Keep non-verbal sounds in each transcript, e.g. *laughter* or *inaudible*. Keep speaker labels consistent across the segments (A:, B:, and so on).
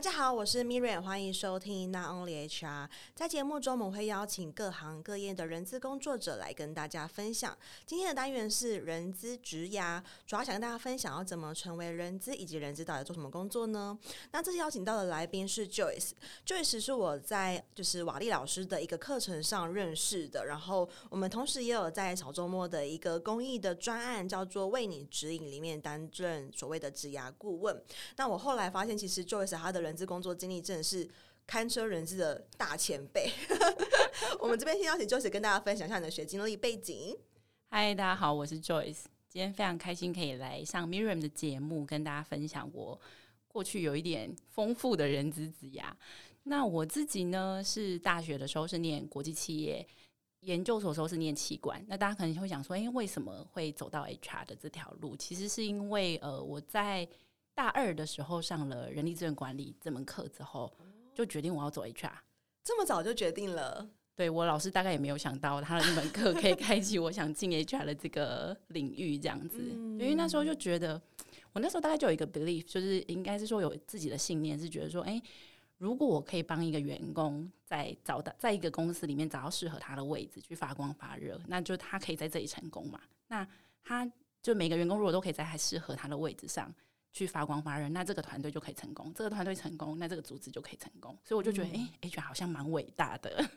A: 大家好，我是 Miriam，欢迎收听 Not Only HR。在节目中，我们会邀请各行各业的人资工作者来跟大家分享。今天的单元是人资职涯，主要想跟大家分享要怎么成为人资，以及人资到底做什么工作呢？那这次邀请到的来宾是 Joyce，Joyce 是我在就是瓦力老师的一个课程上认识的，然后我们同时也有在小周末的一个公益的专案，叫做为你指引里面担任所谓的职涯顾问。那我后来发现，其实 Joyce 他的人人资工作经历真的是堪称人资的大前辈。*laughs* 我们这边先邀请 Joyce 跟大家分享一下你的学经历背景。
B: 嗨，大家好，我是 Joyce。今天非常开心可以来上 Miriam 的节目，跟大家分享我过去有一点丰富的人资职涯。那我自己呢，是大学的时候是念国际企业，研究所时候是念企管。那大家可能会想说，哎，为什么会走到 HR 的这条路？其实是因为呃，我在大二的时候上了人力资源管理这门课之后，就决定我要走 HR。
A: 这么早就决定了？
B: 对，我老师大概也没有想到他的那门课可以开启 *laughs* 我想进 HR 的这个领域这样子。因为那时候就觉得，我那时候大概就有一个 belief，就是应该是说有自己的信念，是觉得说，哎，如果我可以帮一个员工在找到在一个公司里面找到适合他的位置去发光发热，那就他可以在这里成功嘛。那他就每个员工如果都可以在还适合他的位置上。去发光发热，那这个团队就可以成功。这个团队成功，那这个组织就可以成功。所以我就觉得，哎、嗯、，HR 好像蛮伟大的。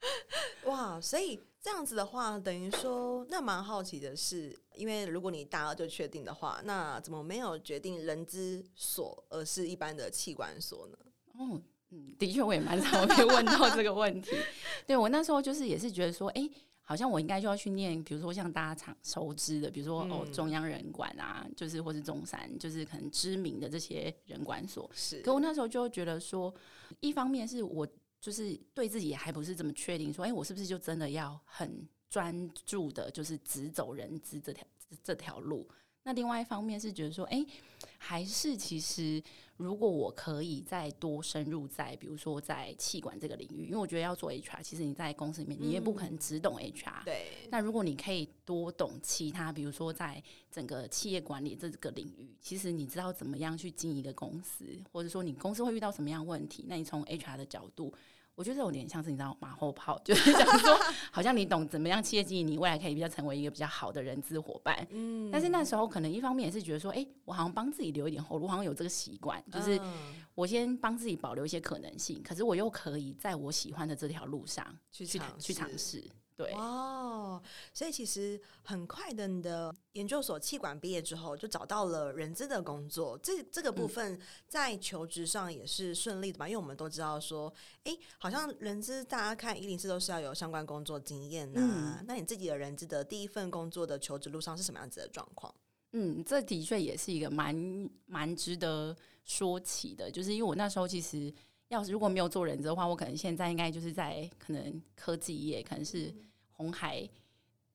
B: *laughs*
A: 哇，所以这样子的话，等于说，那蛮好奇的是，因为如果你大二就确定的话，那怎么没有决定人资所，而是一般的器官所呢？
B: 哦，嗯，的确，我也蛮常被问到这个问题。*laughs* 对，我那时候就是也是觉得说，哎。好像我应该就要去念，比如说像大家常熟知的，比如说哦中央人管啊，就是或是中山，就是可能知名的这些人管所。是，可我那时候就觉得说，一方面是我就是对自己也还不是这么确定，说，哎，我是不是就真的要很专注的，就是只走人资这条这条路？那另外一方面是觉得说，哎，还是其实如果我可以再多深入在，比如说在气管这个领域，因为我觉得要做 HR，其实你在公司里面你也不可能只懂 HR。对。那如果你可以多懂其他，比如说在整个企业管理这个领域，其实你知道怎么样去经营一个公司，或者说你公司会遇到什么样的问题，那你从 HR 的角度。我觉得这有点像是你知道马后炮，*laughs* 就是想说，好像你懂怎么样企业经营，你未来可以比较成为一个比较好的人资伙伴。嗯，但是那时候可能一方面也是觉得说，哎，我好像帮自己留一点后路，我好像有这个习惯，就是我先帮自己保留一些可能性，可是我又可以在我喜欢的这条路上去去去尝试。对
A: 哦，所以其实很快的，你的研究所气管毕业之后，就找到了人资的工作。这这个部分在求职上也是顺利的吧？嗯、因为我们都知道说，哎，好像人资大家看一零四都是要有相关工作经验呐、啊。嗯、那你自己的人资的第一份工作的求职路上是什么样子的状况？
B: 嗯，这的确也是一个蛮蛮值得说起的，就是因为我那时候其实要是如果没有做人资的话，我可能现在应该就是在可能科技业，可能是。鸿海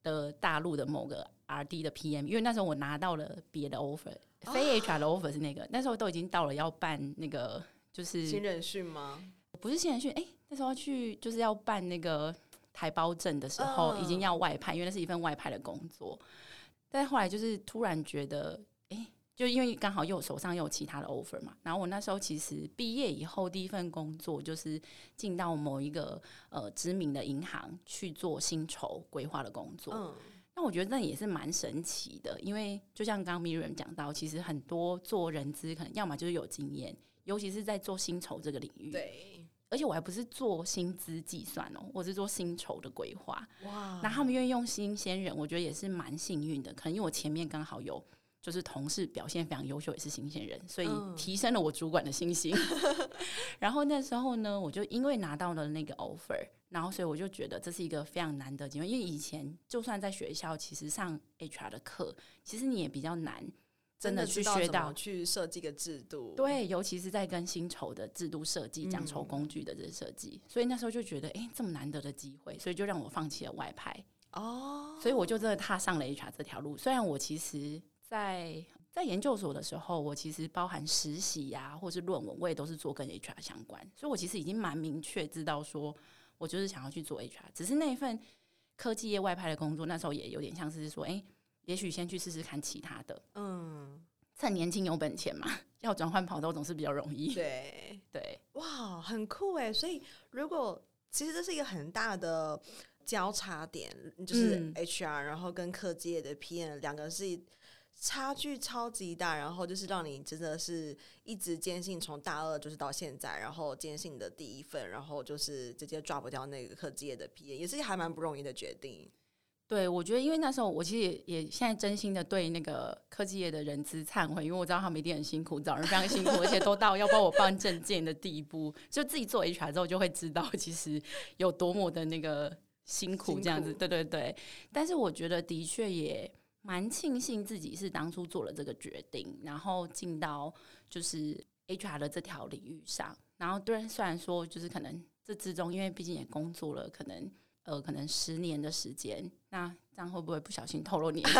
B: 的大陆的某个 RD 的 PM，因为那时候我拿到了别的 offer，非 HR 的 offer 是那个，哦、那时候都已经到了要办那个就是
A: 新人训吗？
B: 不是新人训，哎、欸，那时候去就是要办那个台胞证的时候，哦、已经要外派，因为那是一份外派的工作，但后来就是突然觉得。就因为刚好又手上又有其他的 offer 嘛，然后我那时候其实毕业以后第一份工作就是进到某一个呃知名的银行去做薪酬规划的工作。嗯，那我觉得那也是蛮神奇的，因为就像刚刚 Miriam 讲到，其实很多做人资可能要么就是有经验，尤其是在做薪酬这个领域。对，而且我还不是做薪资计算哦，我是做薪酬的规划。哇，那他们愿意用新鲜人，我觉得也是蛮幸运的，可能因为我前面刚好有。就是同事表现非常优秀，也是新鲜人，所以提升了我主管的信心。嗯、*laughs* 然后那时候呢，我就因为拿到了那个 offer，然后所以我就觉得这是一个非常难得的机会。因为以前就算在学校，其实上 HR 的课，其实你也比较难真的去学到
A: 去设计个制度。
B: 对，尤其是在跟薪酬的制度设计、奖酬工具的这个设计，嗯、所以那时候就觉得，哎，这么难得的机会，所以就让我放弃了外派。哦，所以我就真的踏上了 HR 这条路。虽然我其实。在在研究所的时候，我其实包含实习呀、啊，或是论文，我也都是做跟 HR 相关，所以我其实已经蛮明确知道说，我就是想要去做 HR。只是那一份科技业外派的工作，那时候也有点像是说，哎，也许先去试试看其他的，嗯，趁年轻有本钱嘛，要转换跑道总是比较容易。
A: 对
B: 对，
A: 哇，很酷哎！所以如果其实这是一个很大的交叉点，就是 HR，、嗯、然后跟科技业的 PM 两个是差距超级大，然后就是让你真的是一直坚信从大二就是到现在，然后坚信的第一份，然后就是直接抓不掉那个科技业的 PM，也是还蛮不容易的决定。
B: 对，我觉得因为那时候我其实也，也现在真心的对那个科技业的人资忏悔，因为我知道他们一定很辛苦，找人非常辛苦，而且都到要帮我办证件的地步，就自己做 HR 之后就会知道其实有多么的那个辛苦这样子。对对对，但是我觉得的确也蛮庆幸自己是当初做了这个决定，然后进到就是 HR 的这条领域上，然后对，虽然说就是可能这之中，因为毕竟也工作了，可能。呃，可能十年的时间，那这样会不会不小心透露年纪？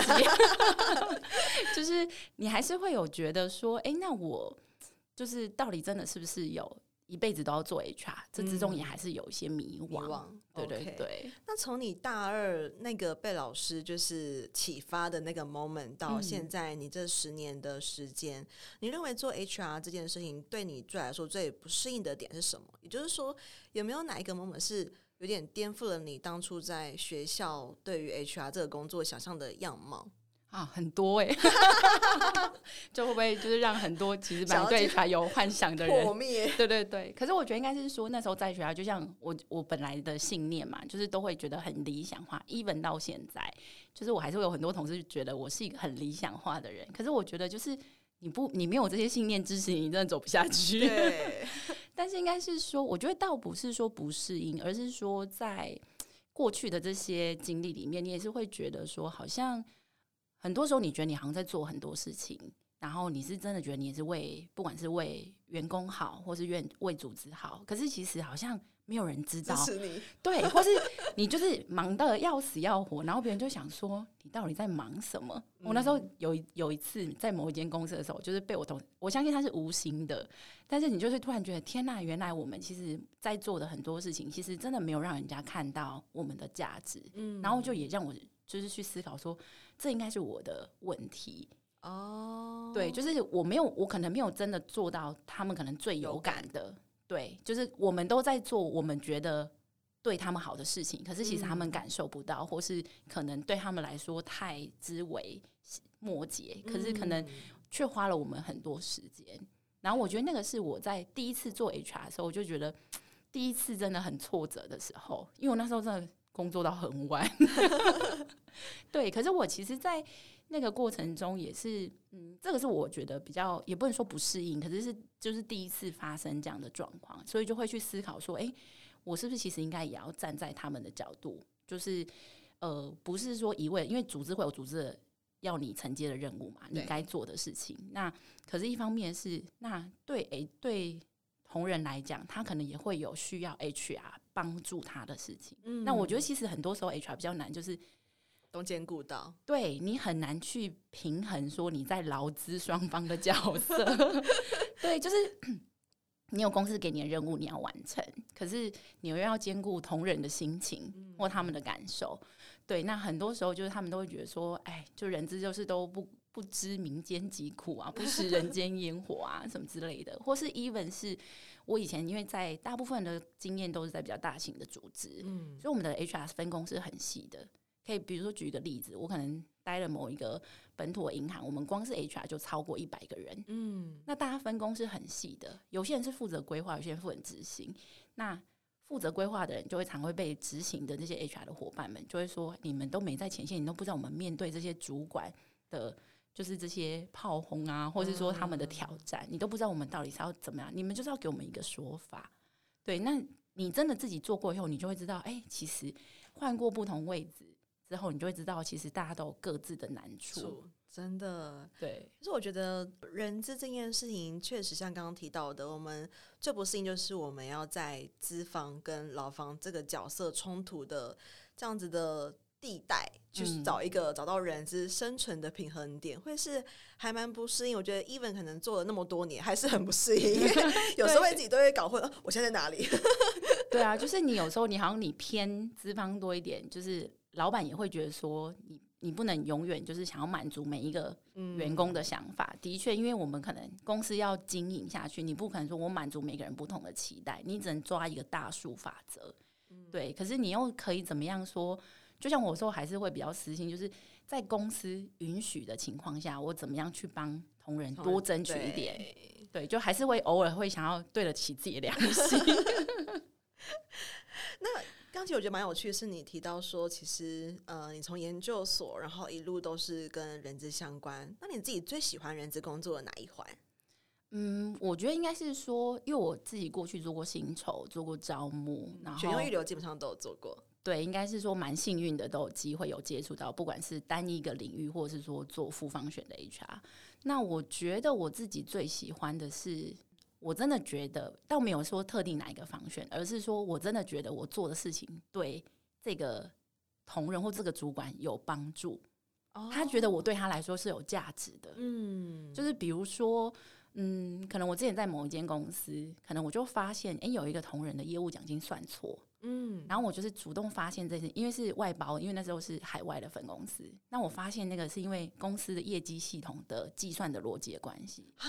B: *laughs* 就是你还是会有觉得说，哎、那我就是到底真的是不是有一辈子都要做 HR？这之中也还是有一些迷惘。迷惘，对对对。Okay.
A: 那从你大二那个被老师就是启发的那个 moment 到现在，你这十年的时间，嗯、你认为做 HR 这件事情对你最来说最不适应的点是什么？也就是说，有没有哪一个 moment 是？有点颠覆了你当初在学校对于 HR 这个工作想象的样貌
B: 啊，很多哎、欸，*laughs* 就会不会就是让很多其实蛮对 HR 有幻想的人破灭？对对对。可是我觉得应该是说那时候在学校，就像我我本来的信念嘛，就是都会觉得很理想化。even 到现在，就是我还是会有很多同事觉得我是一个很理想化的人。可是我觉得就是你不你没有这些信念支持你，你真的走不下去。
A: 对。*laughs*
B: 但是应该是说，我觉得倒不是说不适应，而是说在过去的这些经历里面，你也是会觉得说，好像很多时候你觉得你好像在做很多事情，然后你是真的觉得你也是为不管是为员工好，或是愿为组织好，可是其实好像。没有人知道，对，或是你就是忙得要死要活，然后别人就想说你到底在忙什么？嗯、我那时候有有一次在某一间公司的时候，就是被我同我相信他是无心的，但是你就是突然觉得天呐，原来我们其实在做的很多事情，其实真的没有让人家看到我们的价值，嗯，然后就也让我就是去思考说，这应该是我的问题哦，对，就是我没有，我可能没有真的做到他们可能最有感的。对，就是我们都在做我们觉得对他们好的事情，可是其实他们感受不到，嗯、或是可能对他们来说太枝微末节，可是可能却花了我们很多时间。然后我觉得那个是我在第一次做 HR 的时候，我就觉得第一次真的很挫折的时候，因为我那时候真的工作到很晚。*laughs* 对，可是我其实，在那个过程中也是，嗯，这个是我觉得比较也不能说不适应，可是是就是第一次发生这样的状况，所以就会去思考说，诶，我是不是其实应该也要站在他们的角度，就是呃，不是说一味，因为组织会有组织的要你承接的任务嘛，你该做的事情。那可是，一方面是那对诶对同仁来讲，他可能也会有需要 HR 帮助他的事情。嗯，那我觉得其实很多时候 HR 比较难，就是。
A: 都兼顾到，*laughs*
B: 对，你很难去平衡说你在劳资双方的角色，*laughs* 对，就是 *clears throat* 你有公司给你的任务你要完成，可是你又要兼顾同仁的心情或他们的感受，对，那很多时候就是他们都会觉得说，哎，就人资就是都不不知民间疾苦啊，不食人间烟火啊，什么之类的，或是 even 是我以前因为在大部分的经验都是在比较大型的组织，嗯，所以我们的 HR 分工是很细的。可以，比如说举一个例子，我可能待了某一个本土银行，我们光是 HR 就超过一百个人。嗯，那大家分工是很细的，有些人是负责规划，有些人负责执行。那负责规划的人就会常会被执行的这些 HR 的伙伴们就会说：“你们都没在前线，你都不知道我们面对这些主管的，就是这些炮轰啊，或是说他们的挑战，你都不知道我们到底是要怎么样。你们就是要给我们一个说法。对，那你真的自己做过以后，你就会知道，哎，其实换过不同位置。”之后你就会知道，其实大家都有各自的难处，
A: 真的。
B: 对，
A: 可是我觉得人资这件事情，确实像刚刚提到的，我们最不适应就是我们要在资方跟劳方这个角色冲突的这样子的地带，就是找一个找到人资生存的平衡点，会是还蛮不适应。我觉得 even 可能做了那么多年，还是很不适应，*laughs* 有时候自己都会搞混，我现在在哪里？*laughs*
B: 对啊，就是你有时候你好像你偏资方多一点，就是。老板也会觉得说你你不能永远就是想要满足每一个员工的想法。嗯、的确，因为我们可能公司要经营下去，你不可能说我满足每个人不同的期待，你只能抓一个大数法则。嗯、对，可是你又可以怎么样说？就像我说，还是会比较私心，就是在公司允许的情况下，我怎么样去帮同仁多争取一点？对，对，就还是会偶尔会想要对得起自己的良心。*laughs* *laughs*
A: 那。刚才我觉得蛮有趣的是，你提到说，其实呃，你从研究所，然后一路都是跟人资相关。那你自己最喜欢人资工作的哪一环？
B: 嗯，我觉得应该是说，因为我自己过去做过薪酬，做过招募，然后
A: 选用预留基本上都有做过。
B: 对，应该是说蛮幸运的，都有机会有接触到，不管是单一个领域，或者是说做复方选的 HR。那我觉得我自己最喜欢的是。我真的觉得，倒没有说特定哪一个方选，而是说我真的觉得我做的事情对这个同仁或这个主管有帮助，他觉得我对他来说是有价值的。嗯，就是比如说，嗯，可能我之前在某一间公司，可能我就发现，哎，有一个同仁的业务奖金算错。嗯，然后我就是主动发现这些，因为是外包，因为那时候是海外的分公司。那我发现那个是因为公司的业绩系统的计算的逻辑的关系啊。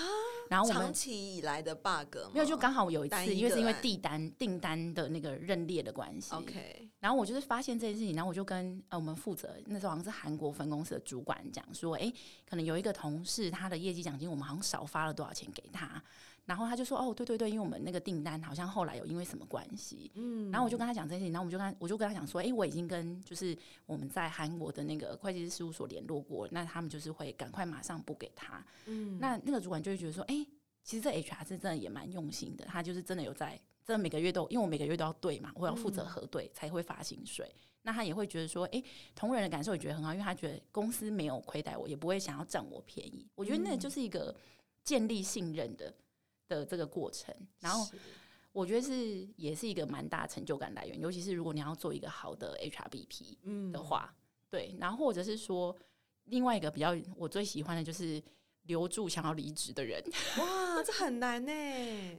B: 然后我们
A: 长期以来的 bug
B: 没有，就刚好有一次，因为是因为订单订单的那个认列的关系。
A: OK，
B: 然后我就是发现这件事情，然后我就跟呃我们负责那时候好像是韩国分公司的主管讲说，哎，可能有一个同事他的业绩奖金我们好像少发了多少钱给他。然后他就说：“哦，对对对，因为我们那个订单好像后来有因为什么关系，嗯，然后我就跟他讲这件事情，然后我们就跟他我就跟他讲说，哎，我已经跟就是我们在韩国的那个会计师事务所联络过，那他们就是会赶快马上补给他，嗯，那那个主管就会觉得说，哎，其实这 HR 是真的也蛮用心的，他就是真的有在，真的每个月都，因为我每个月都要对嘛，我要负责核对才会发薪水，嗯，那他也会觉得说，哎，同仁的感受也觉得很好，因为他觉得公司没有亏待我，也不会想要占我便宜，我觉得那就是一个建立信任的。”的这个过程，然后我觉得是也是一个蛮大成就感来源，尤其是如果你要做一个好的 HRBP 的话，嗯、对，然后或者是说另外一个比较我最喜欢的就是留住想要离职的人，*laughs*
A: 哇，这很难呢。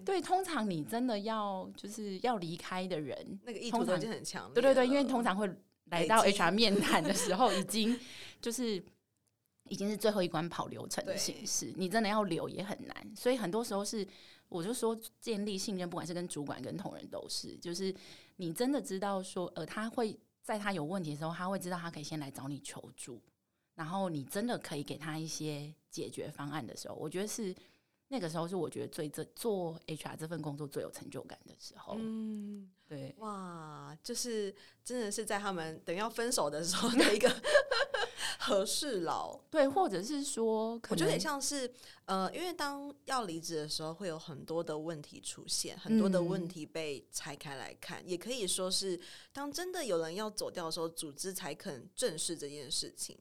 B: 对，通常你真的要就是要离开的人，
A: 那个意图都已经很强，
B: 对对对，因为通常会来到 HR 面谈的时候，已经 *laughs* 就是。已经是最后一关跑流程的形式，你真的要留也很难，所以很多时候是，我就说建立信任，不管是跟主管跟同仁都是，就是你真的知道说，呃，他会在他有问题的时候，他会知道他可以先来找你求助，然后你真的可以给他一些解决方案的时候，我觉得是那个时候是我觉得最这做 HR 这份工作最有成就感的时候。嗯，对，
A: 哇，就是真的是在他们等要分手的时候的一个。和事佬，
B: 对，或者是说，
A: 我觉得也像是，呃，因为当要离职的时候，会有很多的问题出现，很多的问题被拆开来看，嗯、也可以说是，当真的有人要走掉的时候，组织才肯正视这件事情。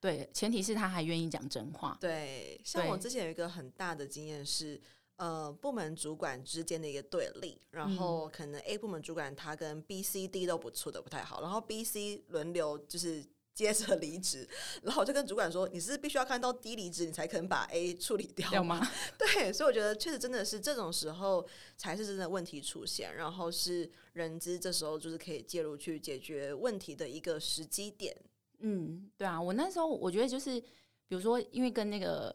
B: 对，前提是他还愿意讲真话。
A: 对，像我之前有一个很大的经验是，呃，部门主管之间的一个对立，然后可能 A 部门主管他跟 B、C、D 都不处的不太好，然后 B、C 轮流就是。接着离职，然后我就跟主管说：“你是必须要看到低离职，你才肯把 A 处理掉吗？” *laughs* 对，所以我觉得确实真的是这种时候才是真的问题出现，然后是人资这时候就是可以介入去解决问题的一个时机点。
B: 嗯，对啊，我那时候我觉得就是，比如说，因为跟那个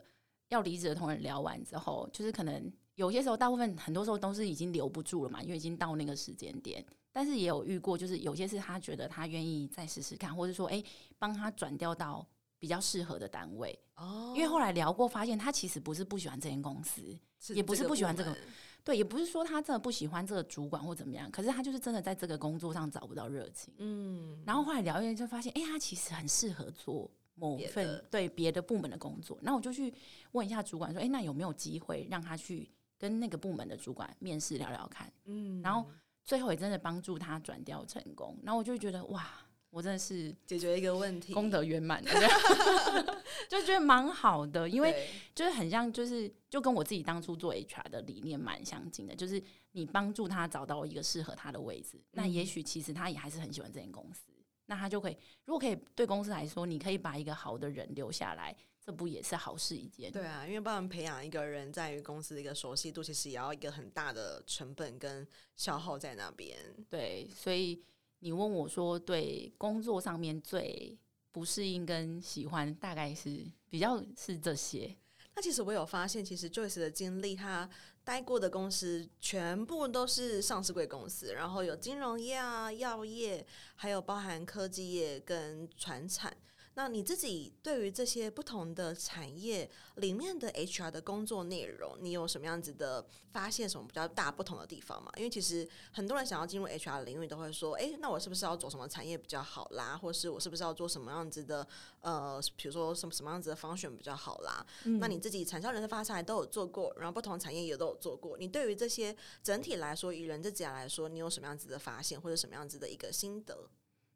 B: 要离职的同仁聊完之后，就是可能有些时候，大部分很多时候都是已经留不住了嘛，因为已经到那个时间点。但是也有遇过，就是有些是他觉得他愿意再试试看，或者说，哎，帮他转调到比较适合的单位。哦，因为后来聊过，发现他其实不是不喜欢这间公司，也不是不喜欢这个，对，也不是说他真的不喜欢这个主管或怎么样，可是他就是真的在这个工作上找不到热情。嗯，然后后来聊一聊就发现，哎，他其实很适合做某份对别的部门的工作。那我就去问一下主管说，哎，那有没有机会让他去跟那个部门的主管面试聊聊看？嗯，然后。最后也真的帮助他转调成功，然后我就觉得哇，我真的是
A: 解决一个问题，
B: 功德圆满，*laughs* 就觉得蛮好的，因为就是很像，就是就跟我自己当初做 HR 的理念蛮相近的，就是你帮助他找到一个适合他的位置，嗯、那也许其实他也还是很喜欢这间公司，那他就可以，如果可以对公司来说，你可以把一个好的人留下来。这不也是好事一件？
A: 对啊，因为帮人培养一个人，在于公司的一个熟悉度，其实也要一个很大的成本跟消耗在那边。
B: 对，所以你问我说，对工作上面最不适应跟喜欢，大概是比较是这些。
A: 那其实我有发现，其实 Joyce 的经历，他待过的公司全部都是上市贵公司，然后有金融业啊、药业，还有包含科技业跟船产。那你自己对于这些不同的产业里面的 HR 的工作内容，你有什么样子的发现？什么比较大不同的地方吗？因为其实很多人想要进入 HR 领域，都会说：“诶，那我是不是要走什么产业比较好啦？或是我是不是要做什么样子的？呃，比如说什么什么样子的 function 比较好啦？”嗯、那你自己产销人的发财都有做过，然后不同产业也都有做过。你对于这些整体来说，以人这职涯来说，你有什么样子的发现，或者什么样子的一个心得？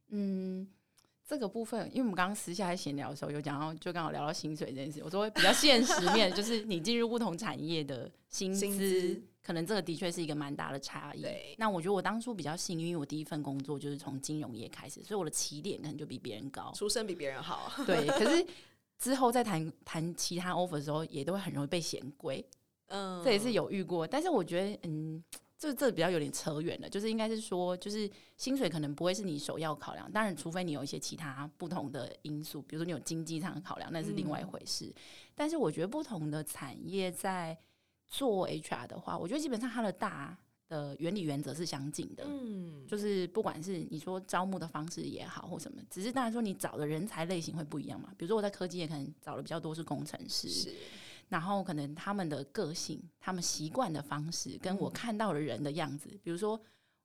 B: 嗯。这个部分，因为我们刚刚私下在闲聊的时候有讲到，就刚好聊到薪水这件事。我说比较现实面，*laughs* 就是你进入不同产业的薪资，可能这个的确是一个蛮大的差异。那我觉得我当初比较幸运，因为我第一份工作就是从金融业开始，所以我的起点可能就比别人高，
A: 出身比别人好。
B: 对，可是之后在谈谈其他 offer 的时候，也都会很容易被嫌贵。嗯，这也是有遇过，但是我觉得，嗯。这这比较有点扯远了，就是应该是说，就是薪水可能不会是你首要考量，当然，除非你有一些其他不同的因素，比如说你有经济上的考量，那是另外一回事。嗯、但是我觉得不同的产业在做 HR 的话，我觉得基本上它的大的原理原则是相近的，嗯，就是不管是你说招募的方式也好或什么，只是当然说你找的人才类型会不一样嘛。比如说我在科技也可能找的比较多是工程师。是然后可能他们的个性、他们习惯的方式，跟我看到的人的样子，比如说。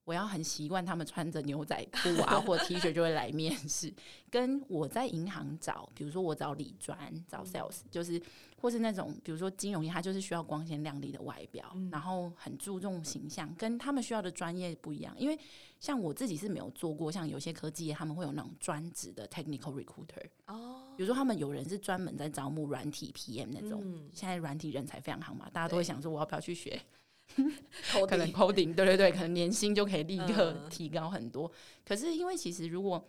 B: 我要很习惯他们穿着牛仔裤啊，或 T 恤就会来面试。跟我在银行找，比如说我找理专、找 sales，就是或是那种比如说金融业，它就是需要光鲜亮丽的外表，然后很注重形象，跟他们需要的专业不一样。因为像我自己是没有做过，像有些科技业他们会有那种专职的 technical recruiter 哦，比如说他们有人是专门在招募软体 PM 那种，现在软体人才非常好嘛，大家都会想说我要不要去学。*laughs* *laughs* 可能 coding 对对对，可能年薪就可以立刻提高很多。嗯、可是因为其实如果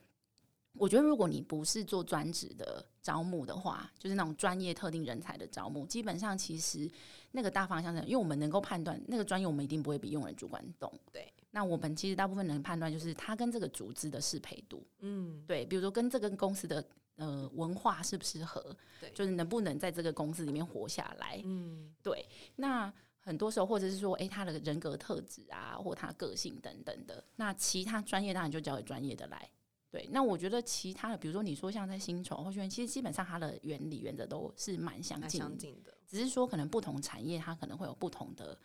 B: 我觉得如果你不是做专职的招募的话，就是那种专业特定人才的招募，基本上其实那个大方向上，因为我们能够判断那个专业，我们一定不会比用人主管懂。对，那我们其实大部分能判断就是他跟这个组织的适配度，嗯，对，比如说跟这个公司的呃文化适不适合，对，就是能不能在这个公司里面活下来，嗯，对，那。很多时候，或者是说，诶、欸，他的人格特质啊，或他个性等等的，那其他专业当然就交给专业的来。对，那我觉得其他的，比如说你说像在薪酬或许其实基本上它的原理原则都是蛮相近的，相近的，只是说可能不同产业它可能会有不同的，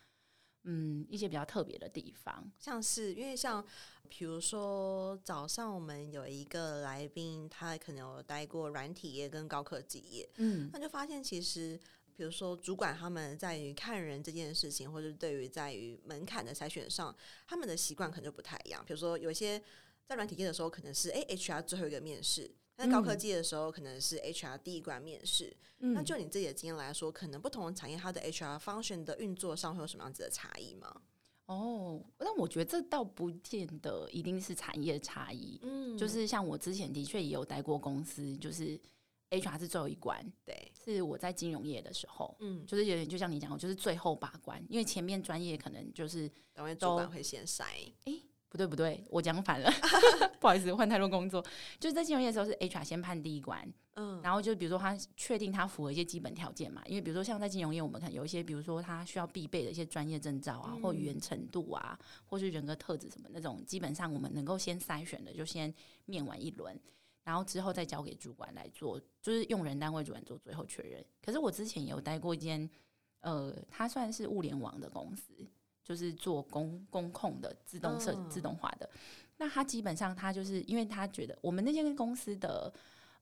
B: 嗯，一些比较特别的地方。
A: 像是因为像比如说早上我们有一个来宾，他可能有待过软体业跟高科技业，嗯，那就发现其实。比如说，主管他们在于看人这件事情，或者对于在于门槛的筛选上，他们的习惯可能就不太一样。比如说，有些在软体业的时候，可能是诶 HR 最后一个面试；在高科技的时候，可能是 HR 第一关面试。嗯、那就你自己的经验来说，可能不同的产业，它的 HR function 的运作上会有什么样子的差异吗？
B: 哦，那我觉得这倒不见得一定是产业差异。嗯，就是像我之前的确也有待过公司，就是。HR 是最后一关，对，是我在金融业的时候，嗯，就是有点就像你讲，就是最后把关，因为前面专业可能就是
A: 因为主管会先筛，
B: 哎、欸，不对不对，我讲反了，*laughs* 不好意思，换太多工作，就是在金融业的时候是 HR 先判第一关，嗯，然后就比如说他确定他符合一些基本条件嘛，因为比如说像在金融业，我们可能有一些，比如说他需要必备的一些专业证照啊，嗯、或语言程度啊，或是人格特质什么那种，基本上我们能够先筛选的，就先面完一轮。然后之后再交给主管来做，就是用人单位主管做最后确认。可是我之前有待过一间，呃，它算是物联网的公司，就是做工工控的自动设自动化的。那他基本上他就是因为他觉得我们那间公司的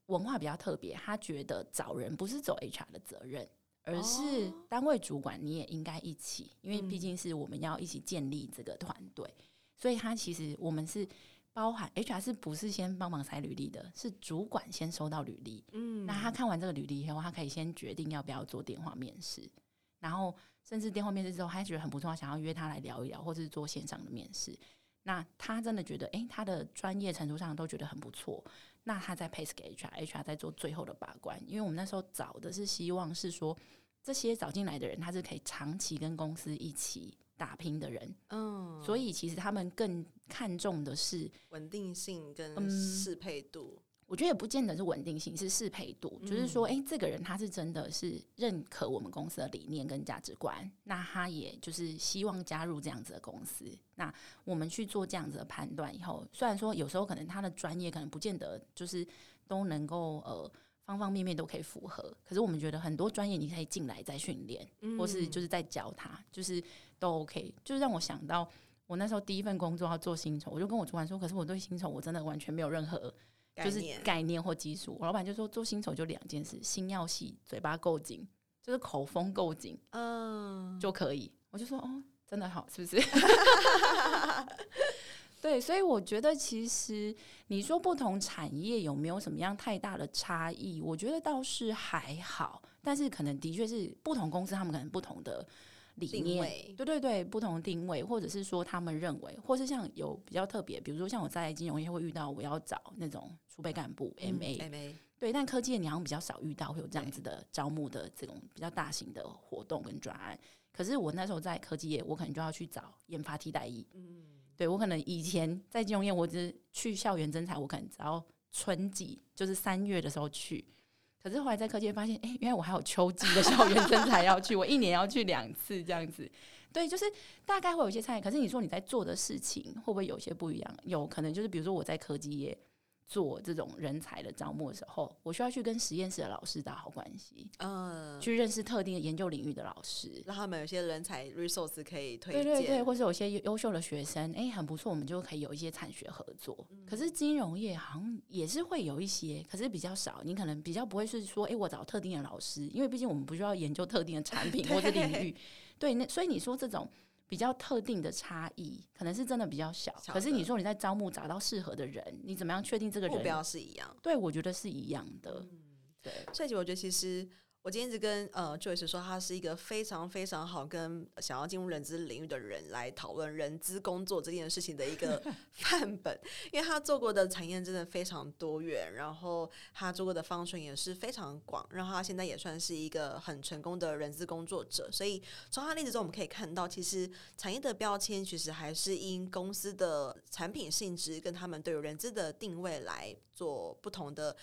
B: 文化比较特别，他觉得找人不是走 HR 的责任，而是单位主管你也应该一起，因为毕竟是我们要一起建立这个团队，所以他其实我们是。包含 HR 是不是先帮忙筛履历的？是主管先收到履历，嗯，那他看完这个履历以后，他可以先决定要不要做电话面试，然后甚至电话面试之后，他觉得很不错，想要约他来聊一聊，或者是做线上的面试。那他真的觉得，诶、欸，他的专业程度上都觉得很不错，那他再 pass 给 HR，HR 在做最后的把关。因为我们那时候找的是希望是说，这些找进来的人，他是可以长期跟公司一起。打拼的人，嗯，所以其实他们更看重的是
A: 稳定性跟适配度。
B: 我觉得也不见得是稳定性，是适配度，嗯、就是说，哎、欸，这个人他是真的是认可我们公司的理念跟价值观，那他也就是希望加入这样子的公司。那我们去做这样子的判断以后，虽然说有时候可能他的专业可能不见得就是都能够呃方方面面都可以符合，可是我们觉得很多专业你可以进来再训练，嗯、或是就是在教他，就是都 OK。就是让我想到我那时候第一份工作要做薪酬，我就跟我主管说，可是我对薪酬我真的完全没有任何。就是概念或技术，我老板就说做薪酬就两件事：心要细，嘴巴够紧，就是口风够紧，嗯，就可以。我就说哦，真的好，是不是？*laughs* 对，所以我觉得其实你说不同产业有没有什么样太大的差异？我觉得倒是还好，但是可能的确是不同公司他们可能不同的。理念，位对对对，不同的定位，或者是说他们认为，或是像有比较特别，比如说像我在金融业会遇到，我要找那种储备干部 MA，MA，、嗯、MA 对，但科技你好像比较少遇到会有这样子的招募的这种比较大型的活动跟专案。可是我那时候在科技业，我可能就要去找研发替代役。嗯，对我可能以前在金融业，我只是去校园征才，我可能只要春季，就是三月的时候去。可是后来在科技发现，哎、原来我还有秋季的校园生才要去，*laughs* 我一年要去两次这样子。对，就是大概会有一些差异。可是你说你在做的事情会不会有些不一样？有可能就是比如说我在科技业。做这种人才的招募的时候，我需要去跟实验室的老师打好关系，嗯，去认识特定的研究领域的老师，
A: 让他们有些人才 resource 可以推荐，
B: 对对对，或者有些优秀的学生，哎、欸，很不错，我们就可以有一些产学合作。嗯、可是金融业好像也是会有一些，可是比较少，你可能比较不会是说，哎、欸，我找特定的老师，因为毕竟我们不需要研究特定的产品或者领域，*laughs* 对，对，那所以你说这种。比较特定的差异，可能是真的比较小。小可是你说你在招募找到适合的人，你怎么样确定这个人目
A: 标是一样？
B: 对，我觉得是一样的。嗯、对，
A: 所以我觉得其实。我今天一直跟呃 Joyce 说，他是一个非常非常好跟想要进入人资领域的人来讨论人资工作这件事情的一个 *laughs* 范本，因为他做过的产业真的非常多元，然后他做过的 function 也是非常广，然后他现在也算是一个很成功的人资工作者。所以从他例子中我们可以看到，其实产业的标签其实还是因公司的产品性质跟他们对于人资的定位来做不同的。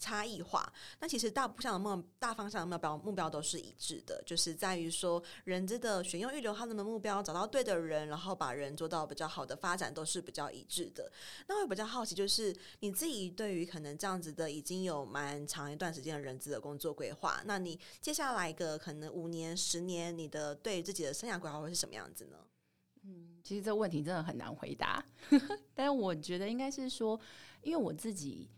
A: 差异化，那其实大部分的目大方向的目标目标都是一致的，就是在于说人资的选用、预留他们的目标，找到对的人，然后把人做到比较好的发展，都是比较一致的。那我比较好奇，就是你自己对于可能这样子的已经有蛮长一段时间的人资的工作规划，那你接下来一个可能五年、十年，你的对自己的生涯规划会是什么样子呢？
B: 嗯，其实这个问题真的很难回答，*laughs* 但是我觉得应该是说，因为我自己。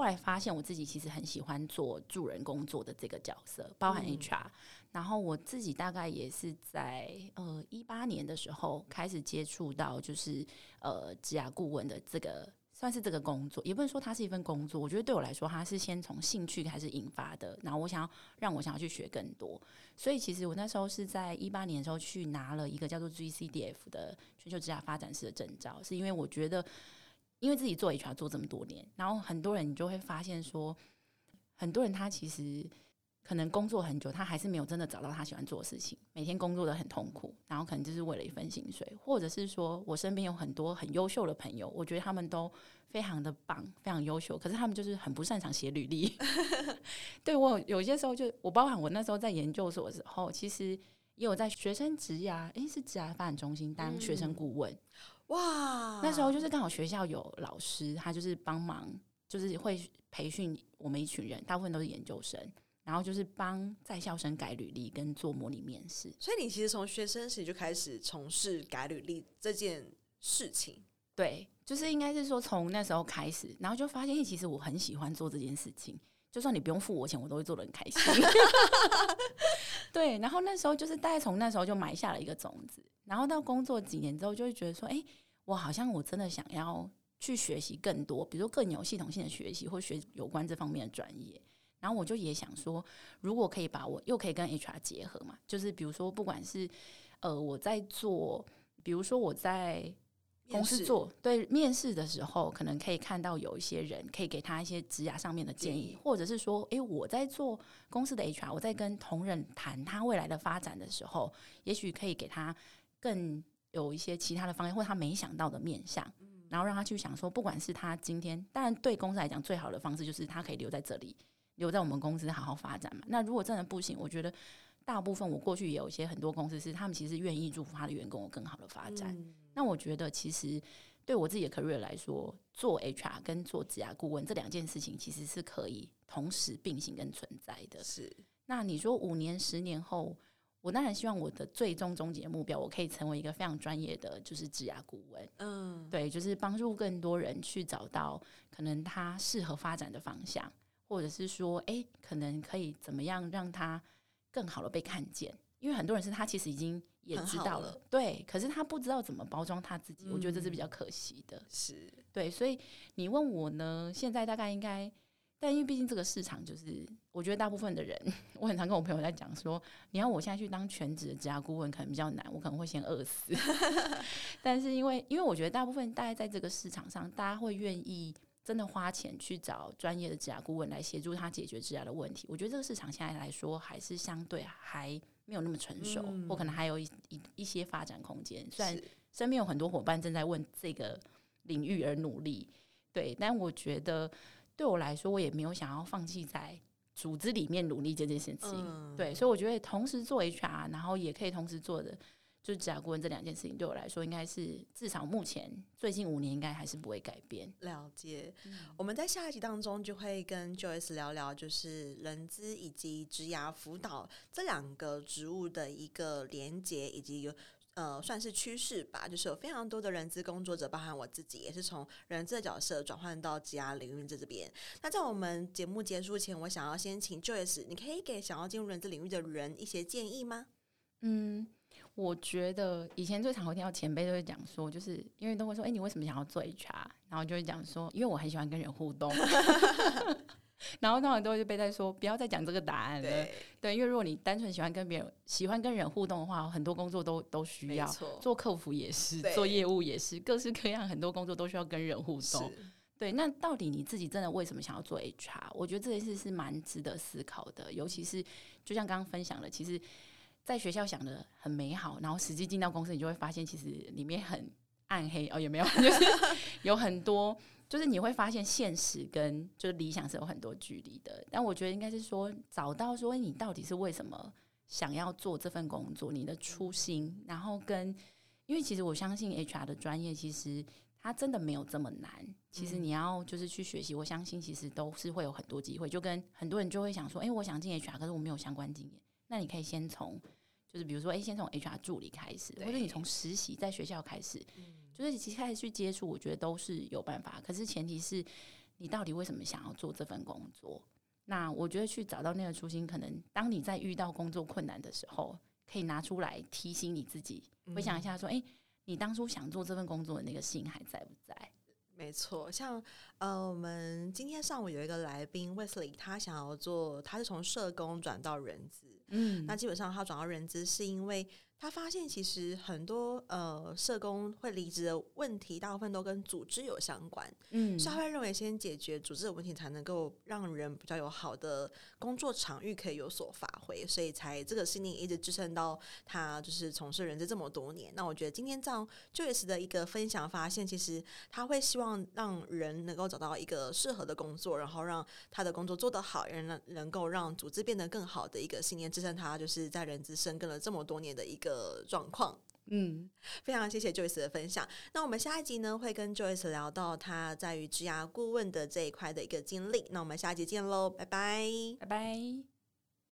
B: 后来发现我自己其实很喜欢做助人工作的这个角色，包含 HR。嗯、然后我自己大概也是在呃一八年的时候开始接触到，就是呃职涯顾问的这个算是这个工作，也不能说它是一份工作。我觉得对我来说，它是先从兴趣开始引发的。然后我想要让我想要去学更多，所以其实我那时候是在一八年的时候去拿了一个叫做 GCDF 的全球职涯发展师的证照，是因为我觉得。因为自己做 HR 做这么多年，然后很多人你就会发现说，很多人他其实可能工作很久，他还是没有真的找到他喜欢做的事情，每天工作的很痛苦，然后可能就是为了一份薪水，或者是说我身边有很多很优秀的朋友，我觉得他们都非常的棒，非常优秀，可是他们就是很不擅长写履历。*laughs* *laughs* 对，我有些时候就我包含我那时候在研究所的时候，其实也有在学生职涯，诶，是职涯发展中心当学生顾问。嗯哇，那时候就是刚好学校有老师，他就是帮忙，就是会培训我们一群人，大部分都是研究生，然后就是帮在校生改履历跟做模拟面试。
A: 所以你其实从学生时就开始从事改履历这件事情，
B: 对，就是应该是说从那时候开始，然后就发现，其实我很喜欢做这件事情，就算你不用付我钱，我都会做的很开心。*laughs* 对，然后那时候就是大概从那时候就埋下了一个种子。然后到工作几年之后，就会觉得说，哎，我好像我真的想要去学习更多，比如说更有系统性的学习，或学有关这方面的专业。然后我就也想说，如果可以把我又可以跟 HR 结合嘛，就是比如说，不管是呃我在做，比如说我在公司做面对面试的时候，可能可以看到有一些人可以给他一些职涯上面的建议，或者是说，哎，我在做公司的 HR，我在跟同仁谈他未来的发展的时候，也许可以给他。更有一些其他的方向，或他没想到的面向，然后让他去想说，不管是他今天，当然对公司来讲最好的方式就是他可以留在这里，留在我们公司好好发展嘛。那如果真的不行，我觉得大部分我过去也有一些很多公司是他们其实愿意祝福他的员工有更好的发展。嗯、那我觉得其实对我自己的 career 来说，做 HR 跟做职涯顾问这两件事情其实是可以同时并行跟存在的。
A: 是。
B: 那你说五年、十年后？我当然希望我的最终终极目标，我可以成为一个非常专业的，就是职涯顾问。嗯，对，就是帮助更多人去找到可能他适合发展的方向，或者是说，哎、欸，可能可以怎么样让他更好的被看见。因为很多人是他其实已经也知道了，了对，可是他不知道怎么包装他自己。嗯、我觉得这是比较可惜的。
A: 是
B: 对，所以你问我呢，现在大概应该。但因为毕竟这个市场就是，我觉得大部分的人，我很常跟我朋友在讲说，你要我现在去当全职的职涯顾问，可能比较难，我可能会先饿死。*laughs* 但是因为，因为我觉得大部分大概在这个市场上，大家会愿意真的花钱去找专业的职涯顾问来协助他解决职涯的问题。我觉得这个市场现在来说还是相对还没有那么成熟，嗯、或可能还有一一一些发展空间。虽然身边有很多伙伴正在问这个领域而努力，对，但我觉得。对我来说，我也没有想要放弃在组织里面努力这件事情。嗯、对，所以我觉得同时做 HR，然后也可以同时做的就是职涯顾问这两件事情，对我来说应该是至少目前最近五年应该还是不会改变。
A: 了解。嗯、我们在下一集当中就会跟 Joyce 聊聊，就是人资以及职涯辅导这两个职务的一个连接，以及有。呃，算是趋势吧，就是有非常多的人资工作者，包含我自己，也是从人资的角色转换到职涯领域这这边。那在我们节目结束前，我想要先请 Joyce，你可以给想要进入人资领域的人一些建议吗？
B: 嗯，我觉得以前最常会听到前辈都会讲说，就是因为都会说，哎、你为什么想要做 HR？然后就会讲说，因为我很喜欢跟人互动。*laughs* 然后通常都会被在说，不要再讲这个答案了。对，对，因为如果你单纯喜欢跟别人、喜欢跟人互动的话，很多工作都都需要。做客服也是，做业务也是，各式各样很多工作都需要跟人互动。对，那到底你自己真的为什么想要做 HR？我觉得这件事是蛮值得思考的。尤其是就像刚刚分享的，其实在学校想的很美好，然后实际进到公司，你就会发现其实里面很暗黑哦，也没有？*laughs* 就是有很多。就是你会发现现实跟就是理想是有很多距离的，但我觉得应该是说找到说你到底是为什么想要做这份工作，你的初心，然后跟因为其实我相信 HR 的专业其实它真的没有这么难，其实你要就是去学习，我相信其实都是会有很多机会，就跟很多人就会想说，哎，我想进 HR，可是我没有相关经验，那你可以先从就是比如说，哎，先从 HR 助理开始，或者你从实习在学校开始。就是其实开始去接触，我觉得都是有办法。可是前提是你到底为什么想要做这份工作？那我觉得去找到那个初心，可能当你在遇到工作困难的时候，可以拿出来提醒你自己，回想一下说：哎，你当初想做这份工作的那个心还在不在？
A: 没错，像呃，我们今天上午有一个来宾 Wesley，他想要做，他是从社工转到人资，嗯，那基本上他转到人资是因为。他发现，其实很多呃社工会离职的问题，大部分都跟组织有相关。嗯，所以他会认为先解决组织的问题，才能够让人比较有好的工作场域可以有所发挥。所以才这个信念一直支撑到他就是从事人资这么多年。那我觉得今天这样 Joyce 的一个分享，发现其实他会希望让人能够找到一个适合的工作，然后让他的工作做得好，也能能够让组织变得更好的一个信念支撑他，就是在人资深耕了这么多年的一个。的状况，嗯，非常谢谢 Joyce 的分享。那我们下一集呢，会跟 Joyce 聊到他在于职涯顾问的这一块的一个经历。那我们下一集见喽，拜拜，
B: 拜拜。